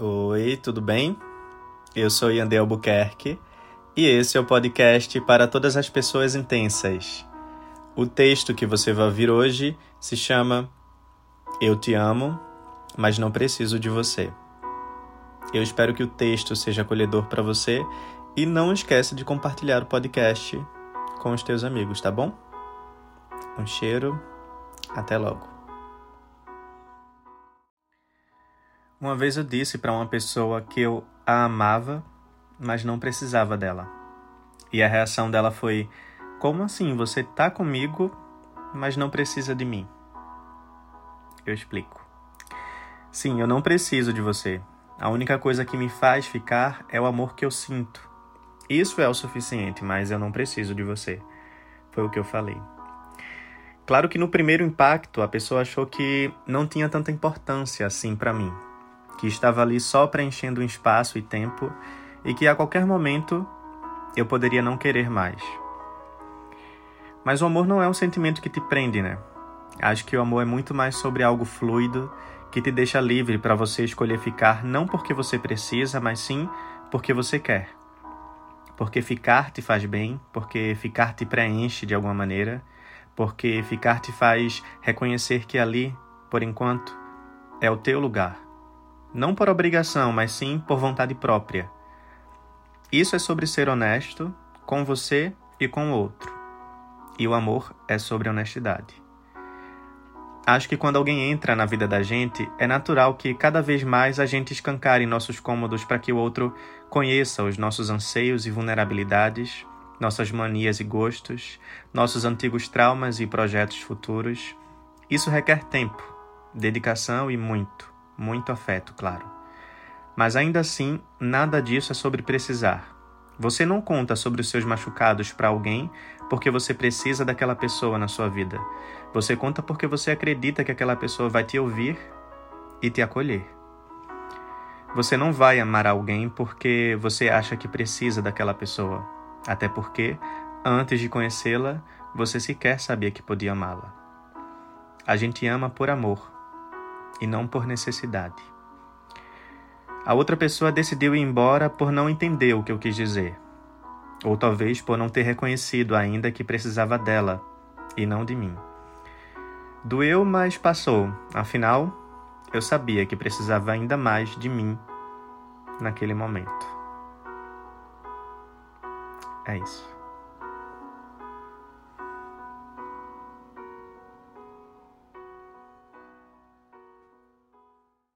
Oi, tudo bem? Eu sou Yandel Albuquerque e esse é o podcast para todas as pessoas intensas. O texto que você vai ouvir hoje se chama Eu te amo, mas não preciso de você. Eu espero que o texto seja acolhedor para você e não esqueça de compartilhar o podcast com os teus amigos, tá bom? Um cheiro, até logo. Uma vez eu disse para uma pessoa que eu a amava, mas não precisava dela. E a reação dela foi: Como assim? Você tá comigo, mas não precisa de mim? Eu explico. Sim, eu não preciso de você. A única coisa que me faz ficar é o amor que eu sinto. Isso é o suficiente, mas eu não preciso de você. Foi o que eu falei. Claro que no primeiro impacto a pessoa achou que não tinha tanta importância assim para mim, que estava ali só preenchendo um espaço e tempo e que a qualquer momento eu poderia não querer mais. Mas o amor não é um sentimento que te prende, né? Acho que o amor é muito mais sobre algo fluido que te deixa livre para você escolher ficar não porque você precisa, mas sim porque você quer. Porque ficar te faz bem, porque ficar te preenche de alguma maneira, porque ficar te faz reconhecer que ali, por enquanto, é o teu lugar não por obrigação, mas sim por vontade própria. Isso é sobre ser honesto com você e com o outro. E o amor é sobre honestidade. Acho que quando alguém entra na vida da gente, é natural que cada vez mais a gente escancare nossos cômodos para que o outro conheça os nossos anseios e vulnerabilidades, nossas manias e gostos, nossos antigos traumas e projetos futuros. Isso requer tempo, dedicação e muito muito afeto, claro. Mas ainda assim, nada disso é sobre precisar. Você não conta sobre os seus machucados para alguém porque você precisa daquela pessoa na sua vida. Você conta porque você acredita que aquela pessoa vai te ouvir e te acolher. Você não vai amar alguém porque você acha que precisa daquela pessoa, até porque, antes de conhecê-la, você sequer sabia que podia amá-la. A gente ama por amor, e não por necessidade. A outra pessoa decidiu ir embora por não entender o que eu quis dizer, ou talvez por não ter reconhecido ainda que precisava dela e não de mim. Doeu, mas passou. Afinal, eu sabia que precisava ainda mais de mim naquele momento. É isso.